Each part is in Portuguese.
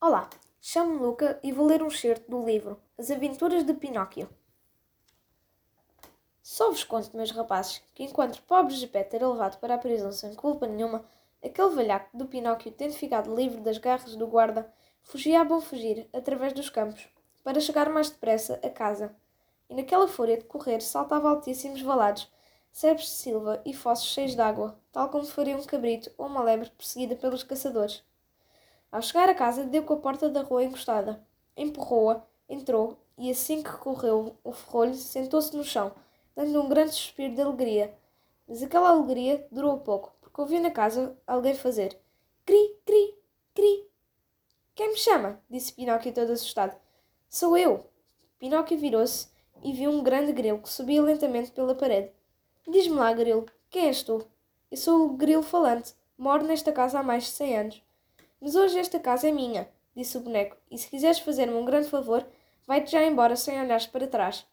Olá, chamo-me Luca e vou ler um excerto do livro As Aventuras de Pinóquio. Só vos conto, meus rapazes, que enquanto pobre Gepeto era levado para a prisão sem culpa nenhuma, aquele velhaco do Pinóquio, tendo ficado livre das garras do guarda, fugia a bom fugir, através dos campos, para chegar mais depressa a casa. E naquela fúria de correr saltava altíssimos valados, sebes de silva e fossos cheios de água, tal como faria um cabrito ou uma lebre perseguida pelos caçadores. Ao chegar a casa, deu com a porta da rua encostada. Empurrou-a, entrou e, assim que correu o ferrolho, sentou-se no chão, dando um grande suspiro de alegria. Mas aquela alegria durou pouco, porque ouviu na casa alguém fazer cri, cri, cri. Quem me chama? disse Pinóquio todo assustado. Sou eu. Pinóquio virou-se e viu um grande grilo que subia lentamente pela parede. Diz-me lá, grilo, quem és tu? Eu sou o grilo falante. Moro nesta casa há mais de cem anos. Mas hoje esta casa é minha, disse o boneco, e se quiseres fazer-me um grande favor, vai-te já embora sem olhares para trás.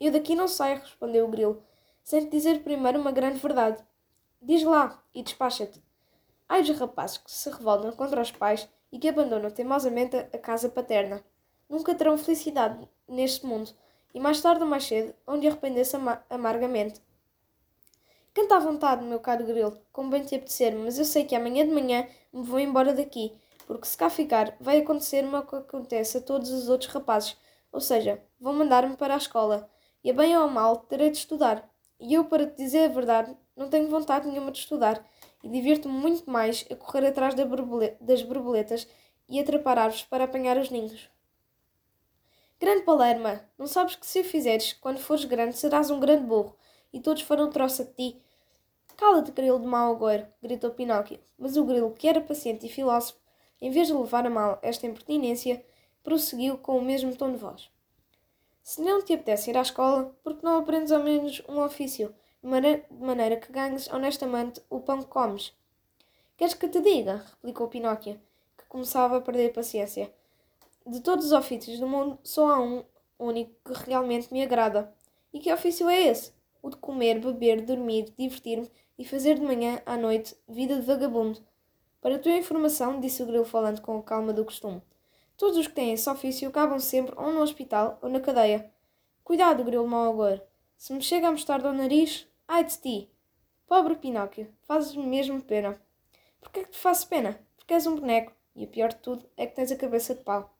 Eu daqui não saio, respondeu o grilo, sem te dizer primeiro uma grande verdade. Diz lá e despacha-te. Ai dos rapazes que se revoltam contra os pais e que abandonam teimosamente a casa paterna. Nunca terão felicidade neste mundo, e mais tarde ou mais cedo hão de arrepender-se amargamente. Canta à vontade, meu caro grilo, como bem te apetecer, mas eu sei que amanhã de manhã me vou embora daqui, porque se cá ficar, vai acontecer-me o que acontece a todos os outros rapazes, ou seja, vão mandar-me para a escola, e a bem ou a mal terei de estudar. E eu, para te dizer a verdade, não tenho vontade nenhuma de estudar, e divirto-me muito mais a correr atrás das borboletas e atrapar árvores para apanhar os ninhos. Grande Palerma, não sabes que se o fizeres, quando fores grande, serás um grande burro, e todos farão troça de ti, Cala-te, grilo de mau agouro, gritou Pinóquio. Mas o grilo, que era paciente e filósofo, em vez de levar a mal esta impertinência, prosseguiu com o mesmo tom de voz. Se não te apetece ir à escola, por que não aprendes ao menos um ofício, de maneira, de maneira que ganhes honestamente o pão que comes? Queres que te diga? replicou Pinóquio, que começava a perder paciência. De todos os ofícios do mundo, só há um único que realmente me agrada. E que ofício é esse? O de comer, beber, dormir, divertir-me e fazer de manhã à noite vida de vagabundo. Para a tua informação, disse o grilo falando com a calma do costume, todos os que têm esse ofício acabam sempre ou no hospital ou na cadeia. Cuidado, grilo mau agora. Se me chega a mostarda ao nariz, ai de ti! Pobre Pinóquio, fazes-me mesmo pena. Porquê é que te faço pena? Porque és um boneco, e o pior de tudo é que tens a cabeça de pau.